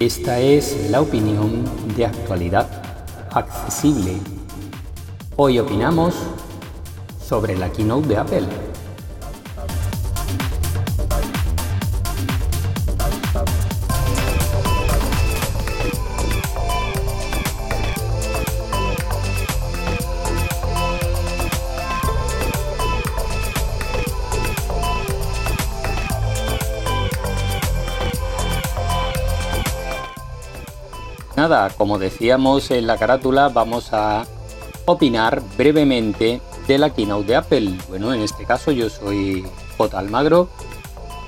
Esta es la opinión de actualidad accesible. Hoy opinamos sobre la keynote de Apple. Como decíamos en la carátula, vamos a opinar brevemente de la keynote de Apple. Bueno, en este caso yo soy J. Almagro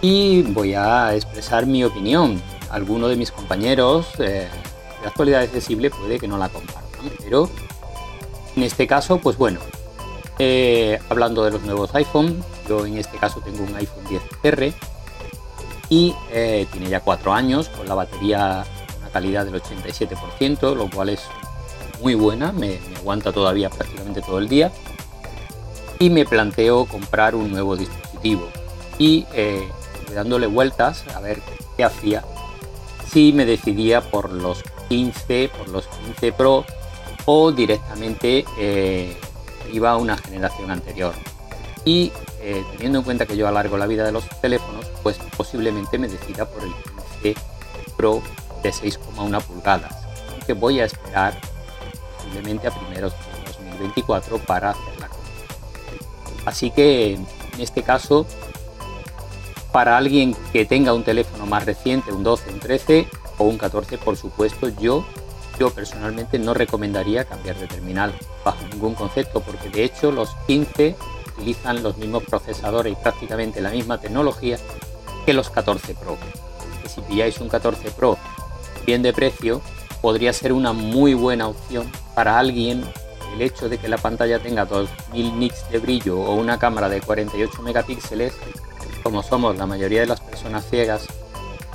y voy a expresar mi opinión. Algunos de mis compañeros eh, de actualidad accesible puede que no la compartan, pero en este caso, pues bueno, eh, hablando de los nuevos iPhone, yo en este caso tengo un iPhone 10R y eh, tiene ya cuatro años con la batería calidad del 87%, lo cual es muy buena, me, aguanta todavía prácticamente todo el día. Y me planteo comprar un nuevo dispositivo. Y eh, dándole vueltas a ver qué hacía, si me decidía por los 15, por los 15 Pro o directamente eh, iba a una generación anterior. Y eh, teniendo en cuenta que yo alargo la vida de los teléfonos, pues posiblemente me decida por el 15 Pro de 6,1 pulgadas, que voy a esperar posiblemente a primeros de 2024 para hacer la compra. Así que en este caso, para alguien que tenga un teléfono más reciente, un 12, un 13 o un 14, por supuesto, yo, yo personalmente no recomendaría cambiar de terminal bajo ningún concepto, porque de hecho los 15 utilizan los mismos procesadores y prácticamente la misma tecnología que los 14 Pro. Si pilláis un 14 Pro bien de precio, podría ser una muy buena opción para alguien el hecho de que la pantalla tenga 2000 nits de brillo o una cámara de 48 megapíxeles, como somos la mayoría de las personas ciegas,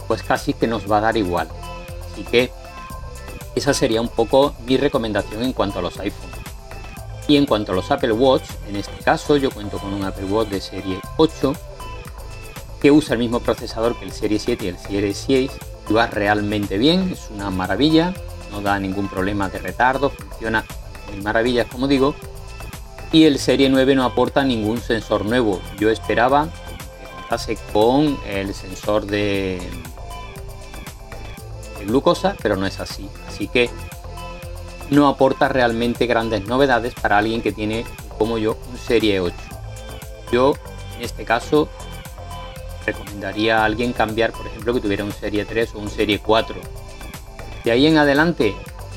pues casi que nos va a dar igual. Así que esa sería un poco mi recomendación en cuanto a los iPhone. Y en cuanto a los Apple Watch, en este caso yo cuento con un Apple Watch de serie 8 que usa el mismo procesador que el serie 7 y el serie 6 va realmente bien, es una maravilla, no da ningún problema de retardo, funciona en maravillas como digo. Y el Serie 9 no aporta ningún sensor nuevo. Yo esperaba que contase con el sensor de, de glucosa, pero no es así. Así que no aporta realmente grandes novedades para alguien que tiene, como yo, un Serie 8. Yo, en este caso, recomendaría a alguien cambiar, por ejemplo, que tuviera un Serie 3 o un Serie 4. De ahí en adelante,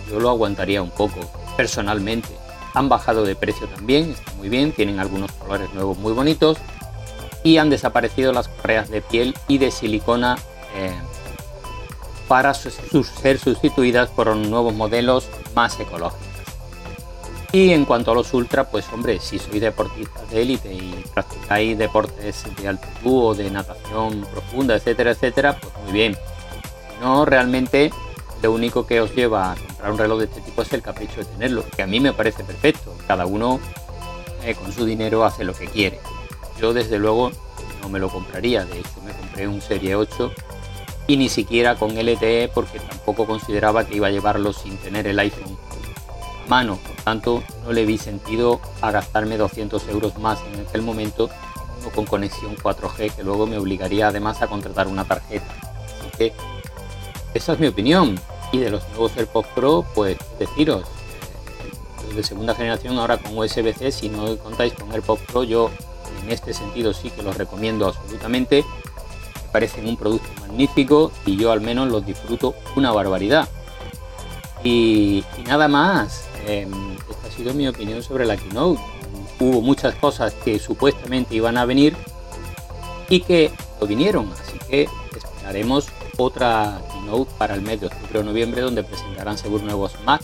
yo lo aguantaría un poco, personalmente. Han bajado de precio también, está muy bien, tienen algunos colores nuevos muy bonitos y han desaparecido las correas de piel y de silicona eh, para ser sustituidas por nuevos modelos más ecológicos. Y en cuanto a los ultra, pues hombre, si sois deportistas de élite y practicáis deportes de altitud o de natación profunda, etcétera, etcétera, pues muy bien. Si no, realmente lo único que os lleva a comprar un reloj de este tipo es el capricho de tenerlo, que a mí me parece perfecto. Cada uno eh, con su dinero hace lo que quiere. Yo desde luego no me lo compraría, de hecho me compré un Serie 8 y ni siquiera con LTE porque tampoco consideraba que iba a llevarlo sin tener el iPhone mano, por tanto no le vi sentido a gastarme 200 euros más en aquel momento con conexión 4G que luego me obligaría además a contratar una tarjeta. Así que esa es mi opinión. Y de los nuevos AirPods Pro, pues deciros, eh, de segunda generación ahora con USB-C, si no contáis con AirPods Pro, yo en este sentido sí que los recomiendo absolutamente. Me parecen un producto magnífico y yo al menos los disfruto una barbaridad. y nada más, Em, esta ha sido mi opinión sobre la keynote. Hubo muchas cosas que supuestamente iban a venir y que no vinieron, así que esperaremos otra keynote para el mes de octubre o noviembre donde presentarán seguro nuevos Mac,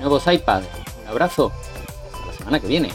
nuevos iPad. Un abrazo, hasta la semana que viene.